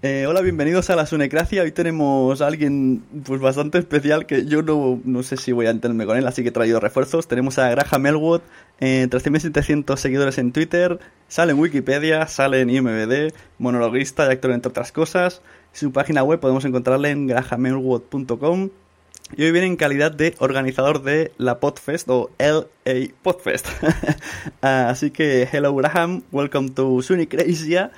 Eh, hola, bienvenidos a la Sunecracia. Hoy tenemos a alguien pues bastante especial que yo no, no sé si voy a entenderme con él, así que he traído refuerzos. Tenemos a Graham Elwood, eh, 13.700 seguidores en Twitter, sale en Wikipedia, sale en IMBD, monologuista y actor entre otras cosas. Su página web podemos encontrarla en grahamelwood.com. Y hoy viene en calidad de organizador de la Podfest o LA Podfest. así que, hello Graham, welcome to Sunecracia.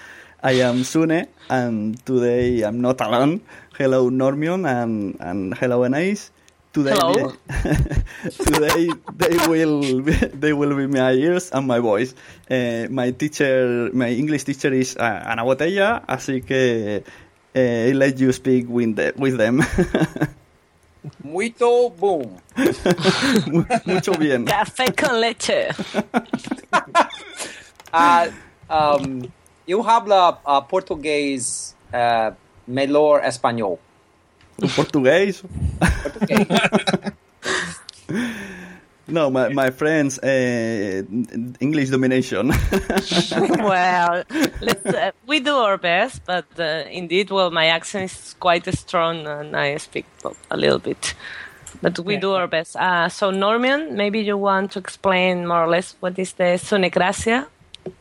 I am Sune, and today I'm not alone. Hello, Normion, and, and hello, Anais. Today, Hello. today they will be, they will be my ears and my voice. Eh, my teacher, my English teacher is uh, Ana Botella, así que eh, I let you speak with, the, with them. Muito boom. Mucho bien. Café con leche. Uh, um, eu hablo uh, português uh, melhor espanhol. ¿Un portugués? Português. No, my, my friends, eh, English domination. well, let's, uh, we do our best, but uh, indeed, well, my accent is quite strong and I speak a little bit. But we do our best. Uh, so, Norman, maybe you want to explain more or less what is the Sunnecracia?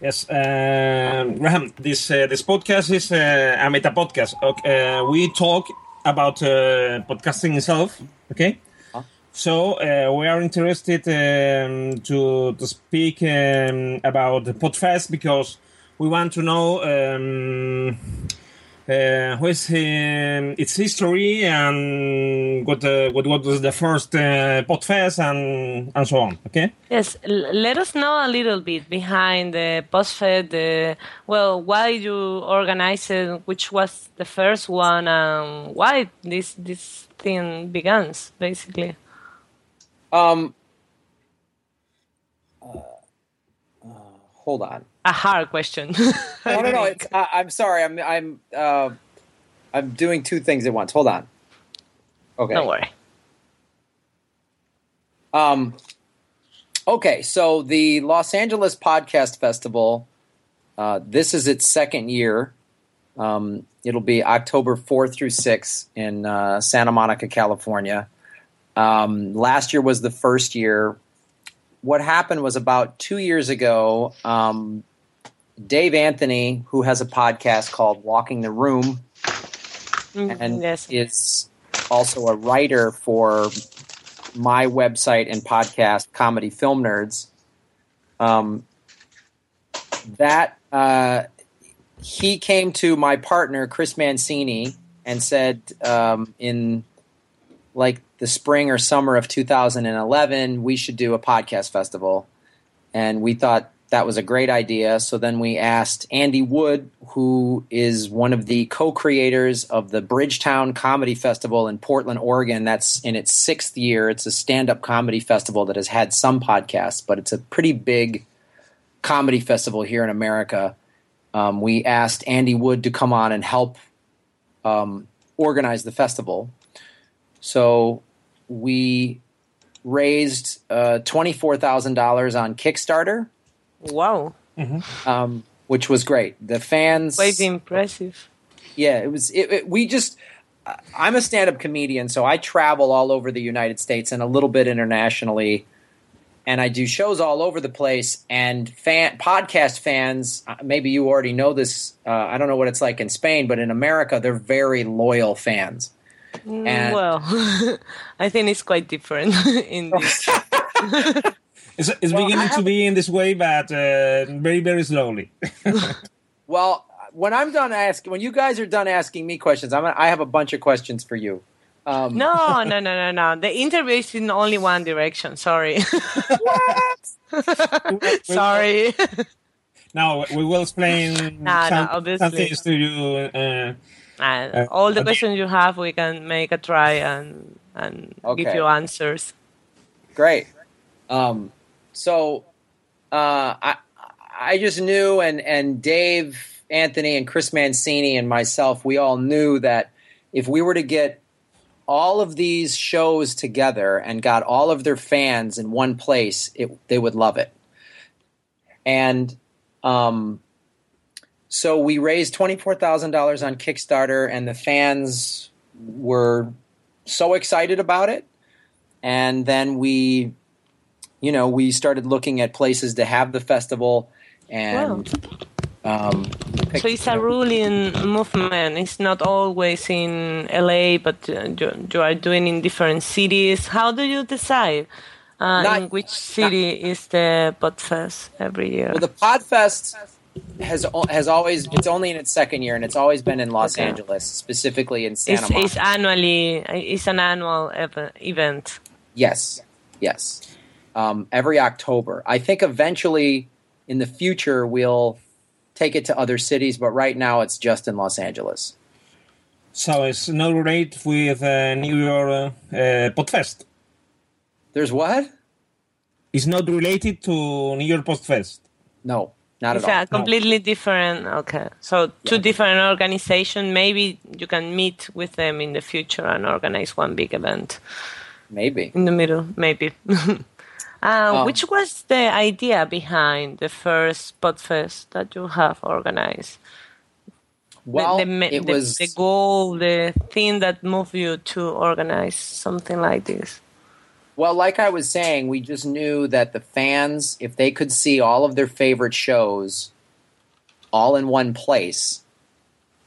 Yes, um, Graham. This uh, this podcast is uh, a meta podcast. Okay, uh, we talk about uh, podcasting itself. Okay, so uh, we are interested um, to to speak um, about the Podfest because we want to know um, uh, what is um, its history and what uh, what what was the first uh, Podfest and and so on. Okay. Yes, l- let us know a little bit behind the Podfest. The well, why you organized it, which was the first one, and why this this thing begins basically. Um. uh, uh, hold on. A hard question. No, no, no. It's, I, I'm sorry. I'm I'm uh, I'm doing two things at once. Hold on. Okay. Don't worry. Um, okay, so the Los Angeles Podcast Festival, uh, this is its second year. Um, it'll be October 4th through 6th in uh, Santa Monica, California. Um, last year was the first year. What happened was about two years ago, um, Dave Anthony, who has a podcast called Walking the Room, and is also a writer for my website and podcast, Comedy Film Nerds. Um, that uh, he came to my partner Chris Mancini and said um, in like the spring or summer of 2011 we should do a podcast festival, and we thought that was a great idea. So then we asked Andy Wood, who is one of the co creators of the Bridgetown Comedy Festival in Portland, Oregon. That's in its sixth year. It's a stand up comedy festival that has had some podcasts, but it's a pretty big comedy festival here in America. Um, we asked Andy Wood to come on and help um, organize the festival. So we raised uh, $24,000 on Kickstarter Wow. um, which was great. The fans, Quite impressive. yeah, it was. It, it, we just, I'm a stand-up comedian, so I travel all over the United States and a little bit internationally, and I do shows all over the place. And fan podcast fans, uh, maybe you already know this. Uh, I don't know what it's like in Spain, but in America, they're very loyal fans. Mm, And- well, I think it's quite different in this. It's, it's beginning to be in this way, but uh, very very slowly. Well, when I'm done asking, when you guys are done asking me questions, I'm. Gonna, I have a bunch of questions for you. Um, No, no, no, no, no. The interview is in only one direction. Sorry. Sorry. now we will explain Nah, some, no, obviously. some things to you. Uh, Uh, all the questions you have, we can make a try and and give you answers. Great. Um, so uh, I I just knew, and and Dave Anthony and Chris Mancini and myself, we all knew that if we were to get all of these shows together and got all of their fans in one place, it, they would love it. And um, so we raised twenty four thousand dollars on Kickstarter, and the fans were so excited about it. And then we, you know, we started looking at places to have the festival, and um, So it's a ruling movement. It's not always in LA, but you, you are doing in different cities. How do you decide uh, Not- in which city is the Podfest every year? Well, the Podfest has has always it's only in its second year, and it's always been in Los Okay. Angeles, specifically in Santa it's, Monica. it's annually. It's an annual ev- event. Yes, yes. Um, every October, I think eventually in the future we'll take it to other cities, but right now it's just in Los Angeles. so it's not related with uh, New York uh, uh, Podfest. There's what? It's not related to New York Podfest. No, not it's at all. It's a completely different. Okay, so two different organizations. Maybe you can meet with them in the future and organize one big event Maybe. in the middle. Maybe. uh, Um, which was the idea behind the first Podfest that you have organized? The- Well, the, ma- it the, was the goal, the thing that moved you to organize something like this. Well, like I was saying, we just knew that the fans, if they could see all of their favorite shows all in one place,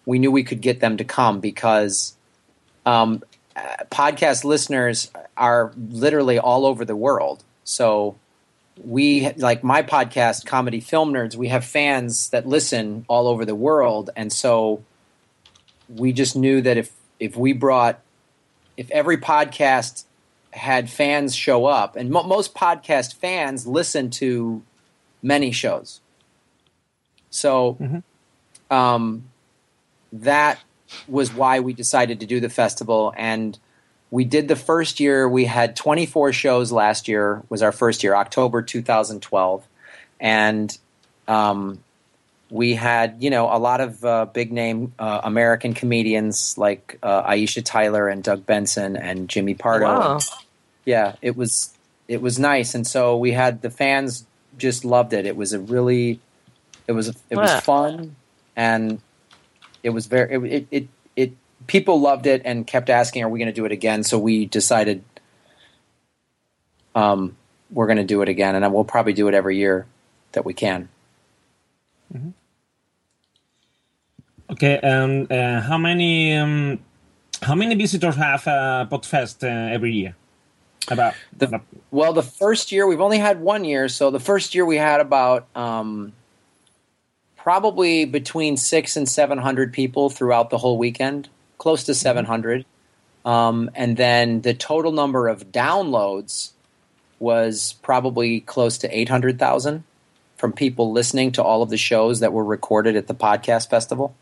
we knew we could get them to come because um, uh, podcast listeners are literally all over the world. So we like my podcast, Comedy Film Nerds. We have fans that listen all over the world, and so we just knew that if if we brought if every podcast had fans show up, and mo- most podcast fans listen to many shows, so um, that was why we decided to do the festival. And we did the first year. We had 24 shows last year was our first year october 2012 and um, we had you know a lot of uh, big name uh, american comedians like uh, aisha tyler and doug benson and jimmy pardo. Wow. yeah it was it was nice. And so we had the fans just loved it. It was a really it was it was Wow. fun and it was very it, it it it people loved it and kept asking are we going to do it again? So we decided um we're going to do it again and we'll probably do it every year that we can. Okay, and uh, how many um, how many visitors have uh, Podfest uh, every year? About the, well the first year we've only had one year so the first year we had about um probably between six and seven hundred people throughout the whole weekend close to 700 um, and then the total number of downloads was probably close to 800000 from people listening to all of the shows that were recorded at the podcast festival.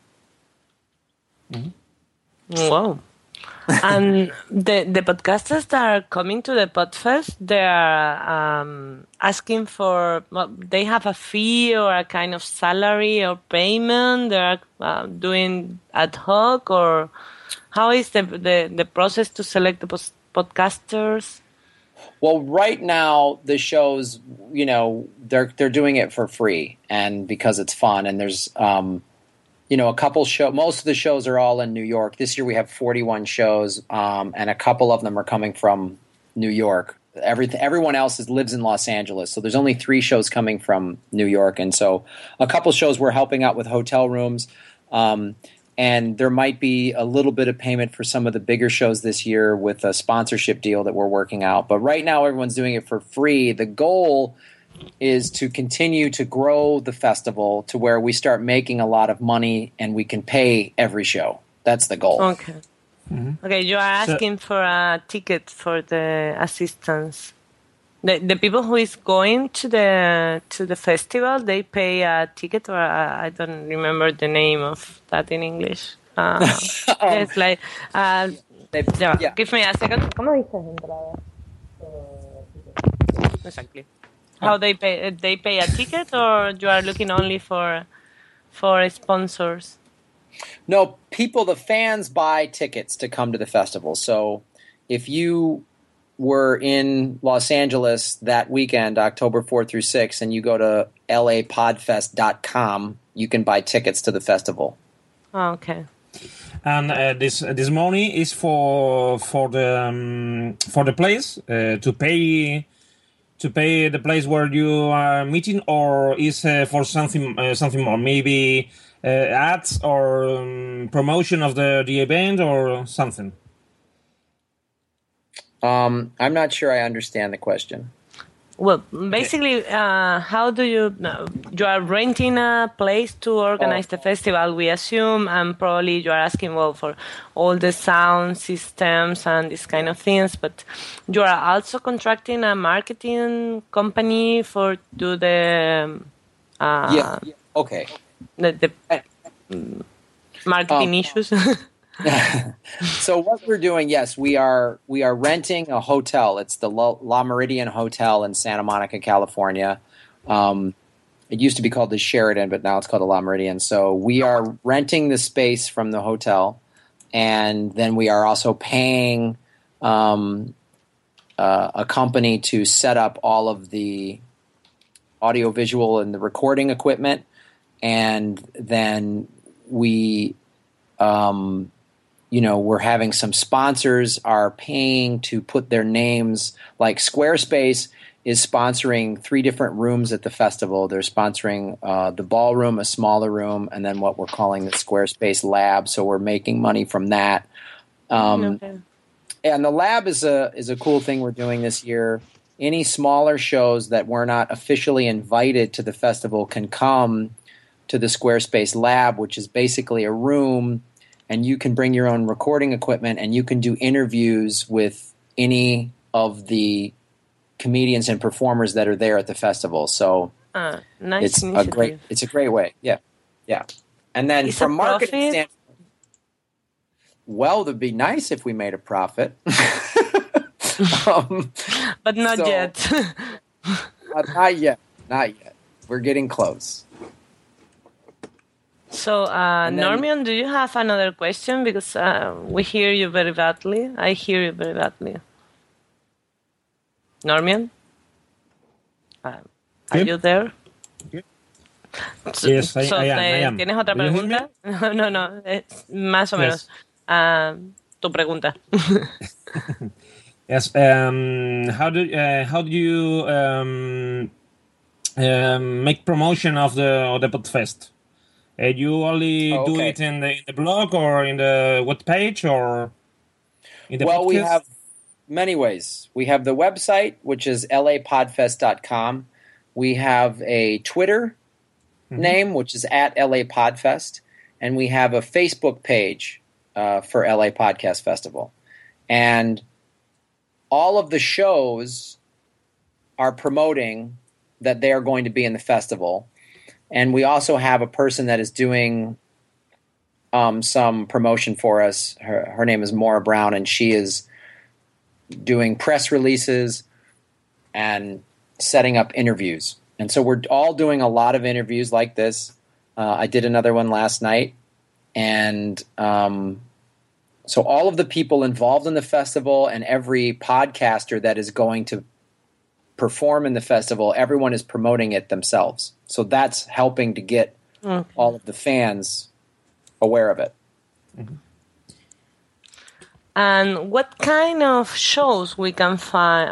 Wow. And the the podcasters that are coming to the Podfest, they are um, asking for. Well, they have a fee or a kind of salary or payment. They are uh, doing ad hoc, or how is the the, the process to select the podcasters? Well, right now the shows, you know, they're they're doing it for free and because it's fun and there's um you know, a couple show most of the shows are all in New York. This year we have 41 shows um and a couple of them are coming from New York. Everything everyone else is, lives in Los Angeles. So there's only 3 shows coming from New York and so a couple shows we're helping out with hotel rooms. Um and there might be a little bit of payment for some of the bigger shows this year with a sponsorship deal that we're working out. But right now, everyone's doing it for free. The goal is to continue to grow the festival to where we start making a lot of money and we can pay every show. That's the goal. Okay. Okay, you are So- asking for a ticket for the assistance. The, the people who is going to the to the festival, they pay a ticket, or I I don't remember the name of that in English. Uh, it's like, uh, yeah, give me a second. ¿Cómo dices entrada? Exactly. How they pay? They pay a ticket, or you are looking only for for sponsors? No, people, the fans buy tickets to come to the festival. So if you were in Los Angeles that weekend, October 4 through 6, and you go to lapodfest.com, you can buy tickets to the festival. Oh, okay. and uh, this this money is for for the um, for the place uh, to pay to pay the place where you are meeting, or is uh, for something uh, something more, maybe uh, ads or um, promotion of the the event or something. Um, I'm not sure I understand the question. Well, basically, uh, how do you no, you are renting a place to organize the festival? We assume, and probably you are asking well for all the sound systems and these kind of things. But you are also contracting a marketing company for do the uh, yeah, yeah, okay. the, the marketing Um, issues. so what we're doing, yes, we are we are renting a hotel. It's the La, Meridien Hotel in Santa Monica, California. Um, it used to be called the Sheraton, but now it's called the La Meridien. So we are renting the space from the hotel, and then we are also paying um, uh, a company to set up all of the audiovisual and the recording equipment, and then we um, you know, we're having some sponsors are paying to put their names. Like Squarespace is sponsoring three different rooms at the festival. They're sponsoring uh, the ballroom, a smaller room, and then what we're calling the Squarespace Lab. So we're making money from that. Um, Okay. and the lab is a is a cool thing we're doing this year. any smaller shows that were not officially invited to the festival can come to the Squarespace Lab, which is basically a room, and you can bring your own recording equipment and you can do interviews with any of the comedians and performers that are there at the festival. So Ah, nice it's a great it's a great way. Yeah. Yeah. And then Is from marketing profit? standpoint, well, it'd be nice if we made a profit. um, but not so- yet. uh, not yet. Not yet. We're getting close. So, uh, And then- Normion, do you have another question? Because uh, we hear you very badly. I hear you very badly. Normion? Uh, are Sí. you there? Yes, I- So, I am, I am. ¿Tienes otra Do you hear me? pregunta? No, no, es más o Yes. menos. Ah, tu pregunta. Yes. Um, how do uh, how do you um, um, make promotion of the of the Podfest? Uh, you only Oh, do it in the, in the blog or in the what page or in the well, we have many ways. We have the website, which is lapodfest.com. We have a Twitter name, which is at LA Podfest. And we have a Facebook page uh, for LA Podcast Festival. And all of the shows are promoting that they are going to be in the festival. And we also have a person that is doing um, some promotion for us. Her, her name is Maura Brown, and she is doing press releases and setting up interviews. And so we're all doing a lot of interviews like this. Uh, I did another one last night, and um, so all of the people involved in the festival and every podcaster that is going to perform in the festival, everyone is promoting it themselves. So that's helping to get Mm. all of the fans aware of it. And what kind of shows we can find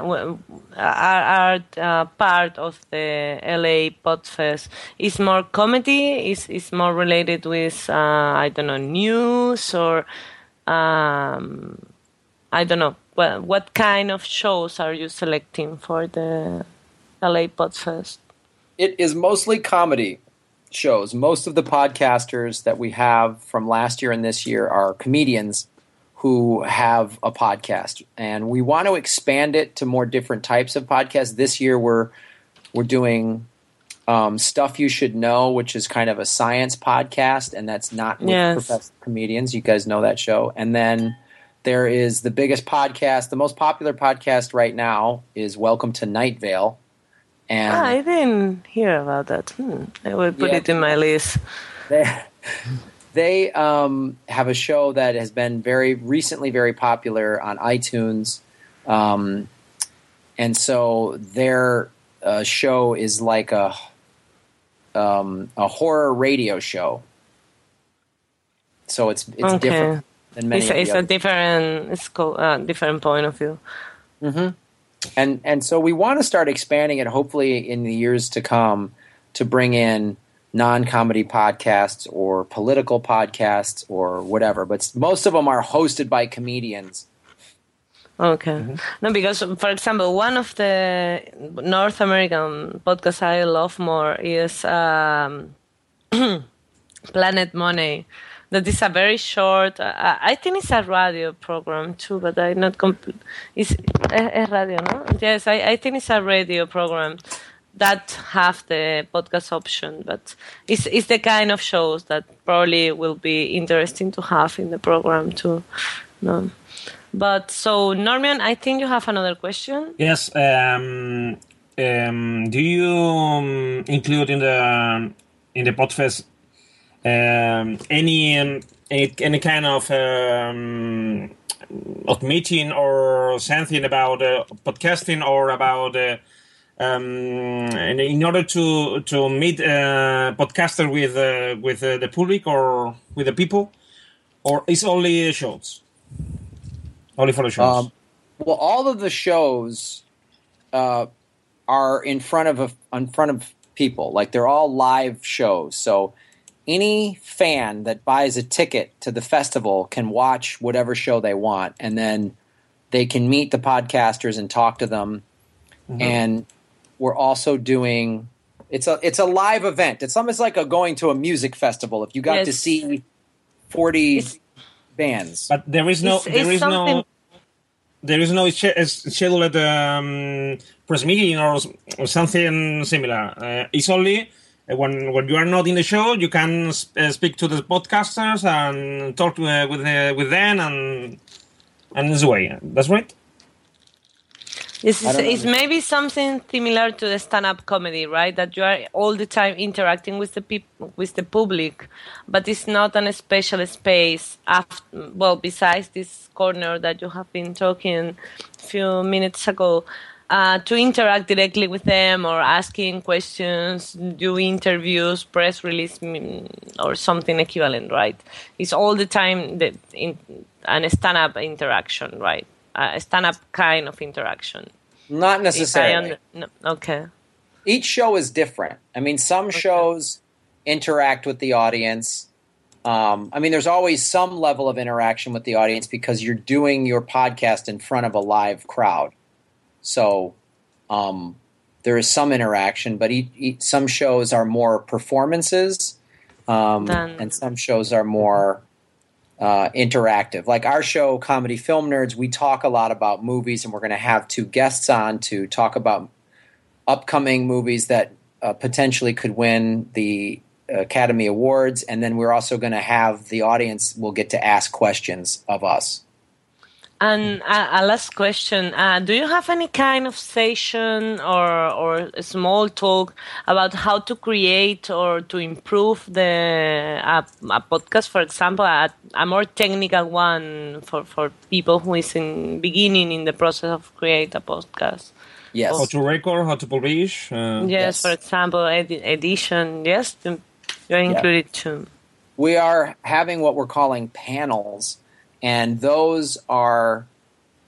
are, are uh, part of the LA Podfest? Is more comedy? Is is more related with uh, I don't know news or um, I don't know. What what kind of shows are you selecting for the LA Podfest? It is mostly comedy shows. Most of the podcasters that we have from last year and this year are comedians who have a podcast, and we want to expand it to more different types of podcasts. This year, we're we're doing um, stuff you should know, which is kind of a science podcast, and that's not with Yes. professional comedians. You guys know that show, and then. There is the biggest podcast, the most popular podcast right now is Welcome to Night Vale. And Ah, I didn't hear about that. Hmm. I will put Yeah. it in my list. they they um, have a show that has been very recently very popular on iTunes, um, and so their uh, show is like a um, a horror radio show. So it's it's Okay. different than many. It's, it's a different, it's called a different point of view. hmm And and so we want to start expanding it. Hopefully, in the years to come, to bring in non-comedy podcasts or political podcasts or whatever. But most of them are hosted by comedians. Okay. No, because for example, one of the North American podcasts I love more is um, Planet Money. That is a very short. Uh, I think it's a radio program too, but I'm not. Comp- it's es, es radio, no? Yes, I, I think it's a radio program that have the podcast option, but it's it's the kind of shows that probably will be interesting to have in the program too. No. But so, Norman, I think you have another question. Yes. Um, um, do you um, include in the in the Podfest um, any, um, any any kind of um, meeting or something about uh, podcasting or about uh, um, in, order to to meet uh, podcaster with uh, with uh, the public or with the people, or it's only shows, only for the shows. Um, well, all of the shows are in front of a, in front of people. Like they're all live shows. So any fan that buys a ticket to the festival can watch whatever show they want, and then they can meet the podcasters and talk to them. and we're also doing it's a it's a live event. It's almost like a going to a music festival. If you got to see forty bands, But there is no, It's- there it's is no, there is no sch- scheduled um, press meeting or, or something similar. Uh, it's only uh, when when you are not in the show, you can s- uh, speak to the podcasters and talk uh, with uh, with them and and this way. That's right. This is it's maybe something similar to the stand-up comedy, right? That you are all the time interacting with the people, with the public, but it's not an special space. After, well, besides this corner that you have been talking a few minutes ago, uh, to interact directly with them or asking questions, do interviews, press release, or something equivalent, right? It's all the time the in an stand-up interaction, right? A stand-up kind of interaction. not necessarily. no, okay. each show is different. I mean, some shows interact with the audience. Um, I mean, there's always some level of interaction with the audience because you're doing your podcast in front of a live crowd. So um, there is some interaction, but some shows are more performances, um, and some shows are more uh, interactive. Like our show, Comedy Film Nerds, we talk a lot about movies, and we're going to have two guests on to talk about upcoming movies that uh, potentially could win the Academy Awards, and then we're also going to have the audience will get to ask questions of us. And a, a last question: uh, Do you have any kind of session or or a small talk about how to create or to improve the a, a podcast? For example, a, a more technical one for for people who is in beginning in the process of create a podcast. Yes. How to record, how to publish. Uh, Yes, for example, edi- edition. Yes, you're included too. we are having what we're calling panels, and those are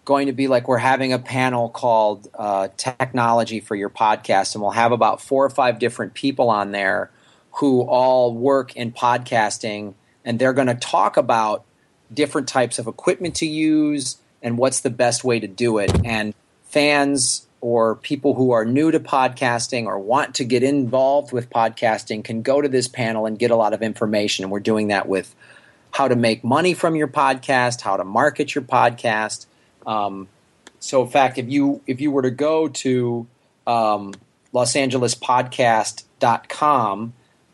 going to be like we're having a panel called uh, Technology for Your Podcast, and we'll have about four or five different people on there who all work in podcasting, and they're going to talk about different types of equipment to use and what's the best way to do it. And fans or people who are new to podcasting or want to get involved with podcasting can go to this panel and get a lot of information. And we're doing that with how to make money from your podcast, how to market your podcast. Um, so, in fact, if you if you were to go to um, Los Angeles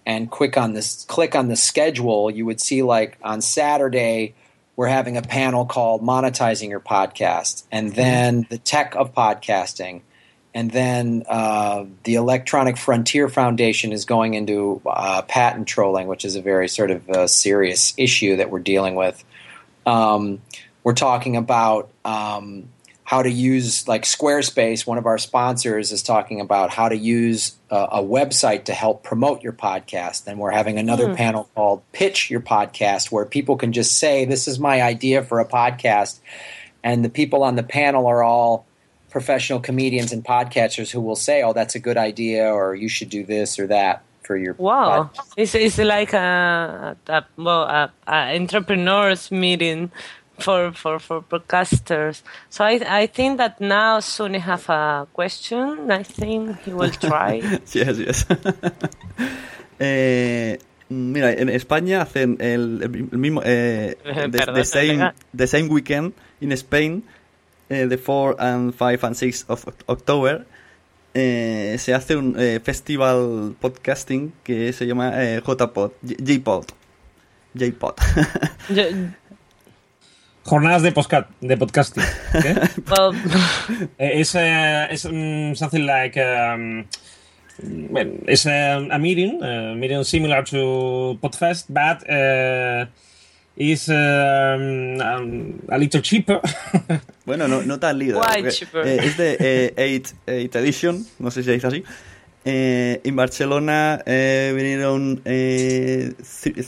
and click on this click on the schedule, you would see like on Saturday we're having a panel called monetizing your podcast and then the tech of podcasting and then uh, the electronic frontier foundation is going into uh, patent trolling which is a very sort of uh, serious issue that we're dealing with. Um, we're talking about um, how to use like squarespace one of our sponsors is talking about how to use a, a website to help promote your podcast. And we're having another Hmm. panel called pitch your podcast where people can just say this is my idea for a podcast. And the people on the panel are all professional comedians and podcasters who will say oh that's a good idea or you should do this or that for your Wow, it's, it's like a, a well a, a entrepreneurs meeting for, for, for podcasters. So I I think that now Sune have a question. I think he will try. yes, yes. eh, mira, en España hacen el, el mismo. Eh, the, the same, the same weekend in Spain, eh, the 4 and 5 and 6 of Oct- October. eh, se hace un eh, festival podcasting que se llama eh, JPod, JPod. JPod. Jornadas de, podcast, de podcasting. Okay? well, Eh, it's, uh, it's um, something like um, well, it's a, a meeting, a meeting similar to Podfest, but uh, is um, um, a little cheaper. Bueno, no, no tan líder. Why porque, cheaper? eh, es de 8 edition, no sé si se dice así. Eh, en Barcelona eh, vinieron eh, th-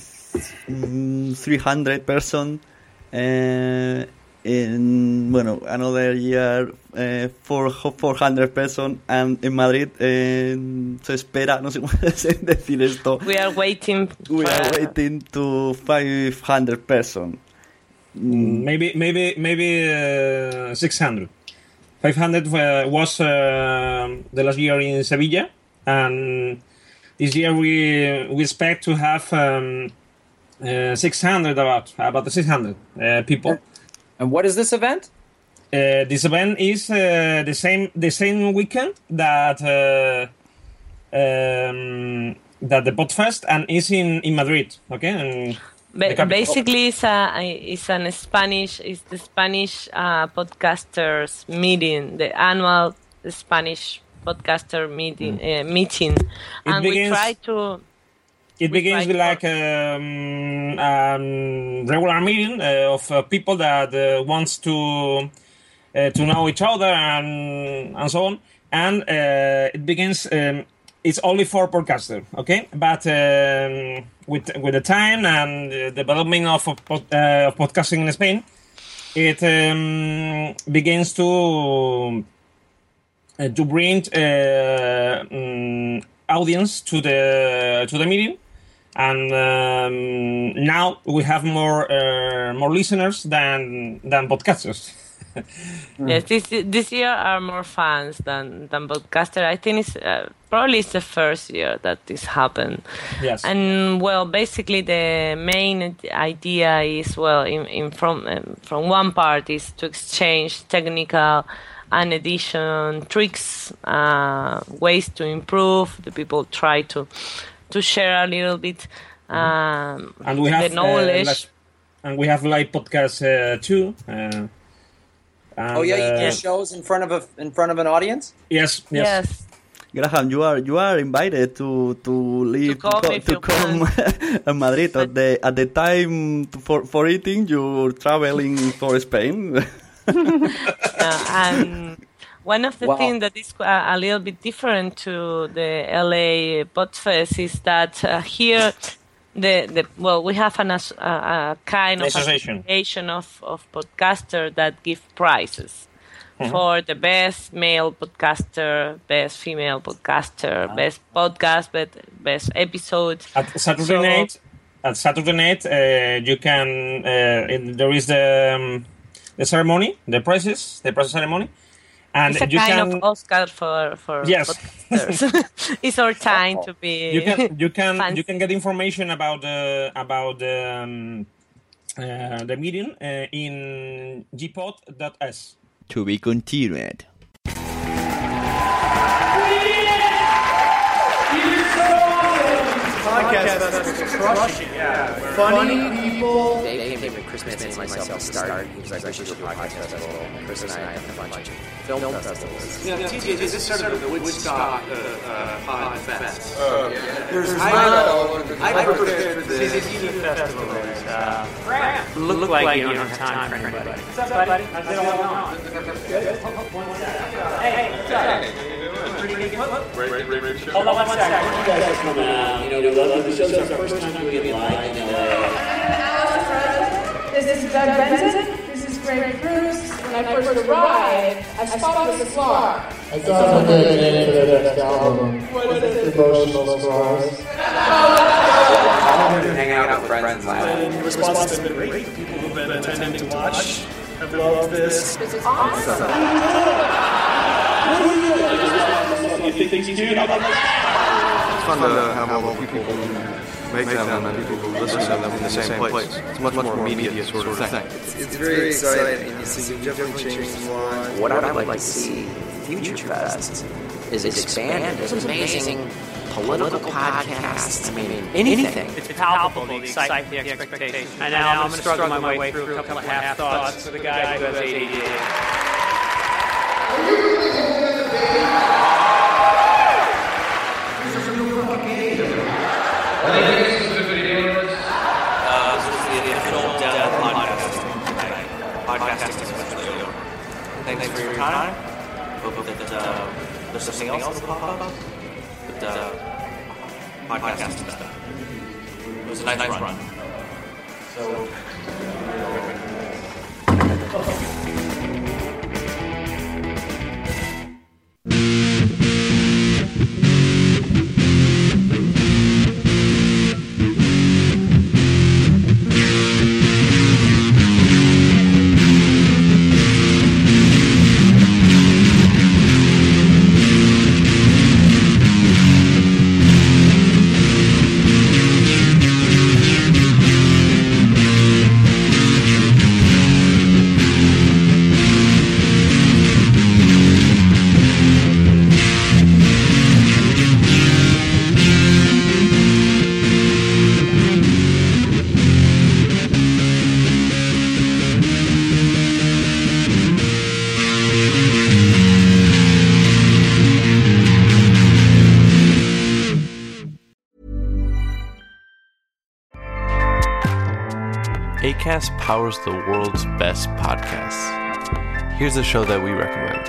mm, 300 person. Eh, en, bueno, another year eh, four- 400 person. And in Madrid eh, se espera, no sé cómo decir esto. we are waiting. We for- are waiting to 500 person. maybe, maybe, maybe uh, 600. 500 uh, was uh, the last year in Sevilla, and this year we we expect to have um, uh, 600 about about the 600 uh, people. And what is this event? Uh, this event is uh, the same the same weekend that uh, um, that the Podfest and is in, in Madrid. Okay, and Ba- basically, it's a it's an Spanish it's the Spanish uh, podcasters meeting, the annual Spanish podcaster meeting uh, meeting, and we try to It begins with like um, um, regular meeting uh, of uh, people that uh, wants to uh, to know each other and and so on. And uh, it begins. Um, it's only for podcaster, okay? But um, with with the time and the development of of, uh, podcasting in Spain, it um, begins to to bring uh, mm, audience to the to the meeting and um, now we have more uh, more listeners than than podcasters Yes, this this year are more fans than than podcaster. I think it's uh, probably it's the first year that this happened. Yes. And well, basically the main idea is well, in, in from um, from one part is to exchange technical and edition tricks, uh, ways to improve. The people try to to share a little bit um, and we have the knowledge. uh, like- and we have live podcasts uh, too uh, and, oh yeah, you do uh, shows in front of a in front of an audience. yes yes, yes. Graham, you are you are invited to to leave come to, if to come to Madrid at the at the time for for eating. You're traveling for Spain. Uh, and one of the Wow. things that is a, a little bit different to the LA Podfest is that uh, here, the, the well, we have an, a, a kind of Association. association of, of podcaster that give prizes. Mm-hmm. For the best male podcaster, best female Ah. podcaster, best podcast, best, best episode. at Saturday So- night at Saturday night uh, you can uh, in, there is the um, the ceremony the prizes the prize ceremony and It's a you kind can of Oscar for, for Yes. it's our time to be. you can you can fancy. you can get information about the about the um, uh, the meeting uh, in jpod.es. To be continued. Dave came to Christmas and myself to start. He was like, we should do a podcast festival. Chris and I have a bunch of film festivals. Yeah, TJ, this is sort of the Woodstock uh, uh, Pod Fest. Oh, There's I, I prepared for this. CCTV Festival is uh, look like you don't have time for anybody. What's up, buddy? How's it all going? Hey, what's up? Pretty good. Hold on one second. You know, we love the show's our first time doing it live in LA. This is Doug Benson. This is Greg Cruz. When I first arrived, I spotted the flaw. I thought of a good name for the next album. What is it? Emotional Scars. I've hanging out with friends and laughing. The response has been great. The people who've been attending to watch have loved this. This is awesome. You think things do? It's fun to have all the people who make them and people who listen to them in the same place. It's much much more immediate sort of thing. It's very exciting. You see, you've definitely changed a lot. What I'd like to see Future Fest is expanded. There's amazing political podcasts. I mean, anything. It's palpable, the excitement, the expectation. And now I'm going to struggle my way through a couple of half thoughts with a guy who has ADD. Thanks for your time. Hope uh, there's something else that'll pop up. But uh, podcast done. It was a nice, run. So. Powers the world's best podcasts. Here's a show that we recommend.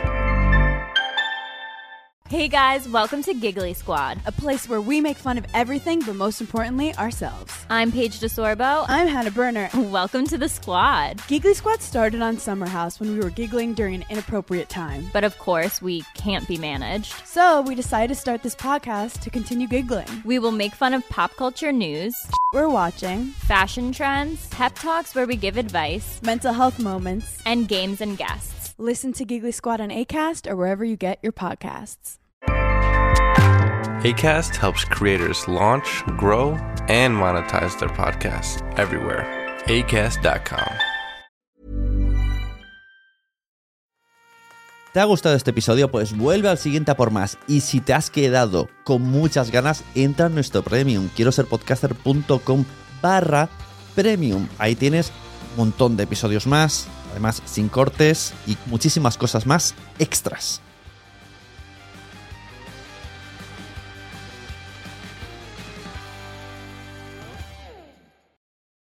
Hey guys, welcome to Giggly Squad. A place where we make fun of everything, but most importantly, ourselves. I'm Paige DeSorbo. I'm Hannah Berner. Welcome to the squad. Giggly Squad started on Summer House when we were giggling during an inappropriate time. But of course, we can't be managed. So we decided to start this podcast to continue giggling. We will make fun of pop culture news, We're watching, fashion trends, pep talks where we give advice, mental health moments, and games and guests. Listen to Giggly Squad on ACAST or wherever you get your podcasts. ACAST helps creators launch, grow, and monetize their podcasts everywhere. ACAST.com. ¿Te ha gustado este episodio? Pues vuelve al siguiente a por más. Y si te has quedado con muchas ganas, entra en nuestro premium. Quiero ser podcaster.com barra premium. Ahí tienes un montón de episodios más, además sin cortes y muchísimas cosas más extras.